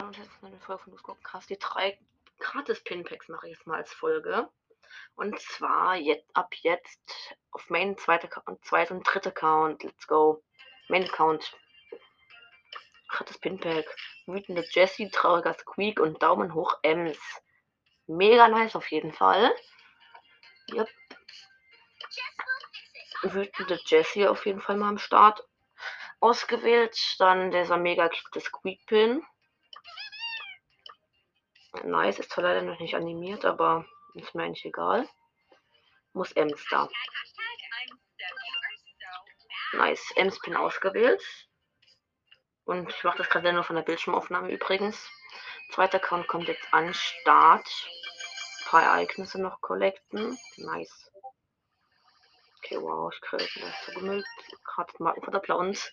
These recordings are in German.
Und jetzt ist eine Folge von Duskopcast. Die drei gratis Pinpacks mache ich jetzt mal als Folge. Und zwar jetzt, ab jetzt auf Main, zweiter zweite und dritter Account. Let's go. Main Account. Gratis Pinpack. Wütende Jessie, trauriger Squeak und Daumen hoch Ems. Mega nice auf jeden Fall. Yep. Wütende Jessie auf jeden Fall mal am Start ausgewählt. Dann dieser mega cute Squeak Pin. Nice, ist zwar leider noch nicht animiert, aber ist mir eigentlich egal. Muss Ems da. Nice, Ems Pin ausgewählt. Und ich mache das gerade nur von der Bildschirmaufnahme übrigens. Zweiter Account kommt jetzt an Start. Ein paar Ereignisse noch collecten. Nice. Okay, wow, ich kriege das zugemüllt. Gerade Markenfutter uns.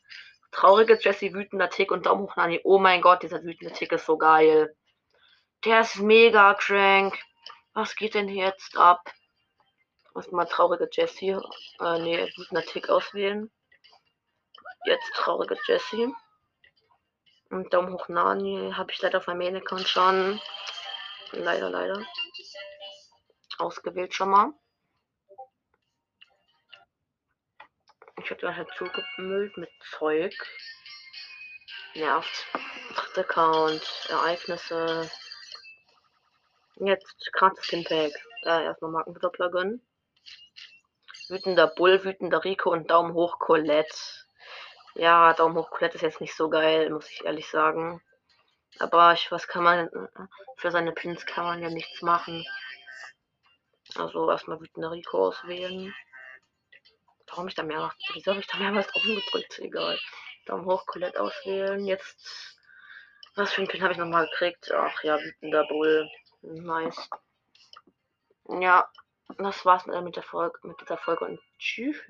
Traurige Jessie, wütender Tick und Daumen hoch Nani. Oh mein Gott, dieser wütende Tick ist so geil. Der ist mega crank. Was geht denn jetzt ab? Erstmal traurige Jessie. Äh, nee, wütender Tick auswählen. Jetzt traurige Jessie. Und Daumen hoch Nani habe ich leider auf meinem Main-Account schon. Leider, leider. Ausgewählt schon mal. Ich habe halt zugemüllt mit Zeug. Nervt. Dritter Account. Ereignisse. Jetzt gratis Skinpack. Äh, erstmal Markenverdoppler gönnen. Wütender Bull, wütender Rico und Daumen hoch Colette. Ja, Daumen hoch Colette ist jetzt nicht so geil, muss ich ehrlich sagen. Aber ich, was kann man für seine Pins kann man ja nichts machen. Also erstmal wütender Rico auswählen. Warum ich da mehr? Wieso habe ich da mehrmals drauf gedrückt? Egal. Daumen hoch Colette auswählen. Jetzt. Was für ein Pin habe ich nochmal gekriegt? Ach ja, wütender Bull. Nice. Ja, das war's mit der Folge, mit dieser Folge und tschüss.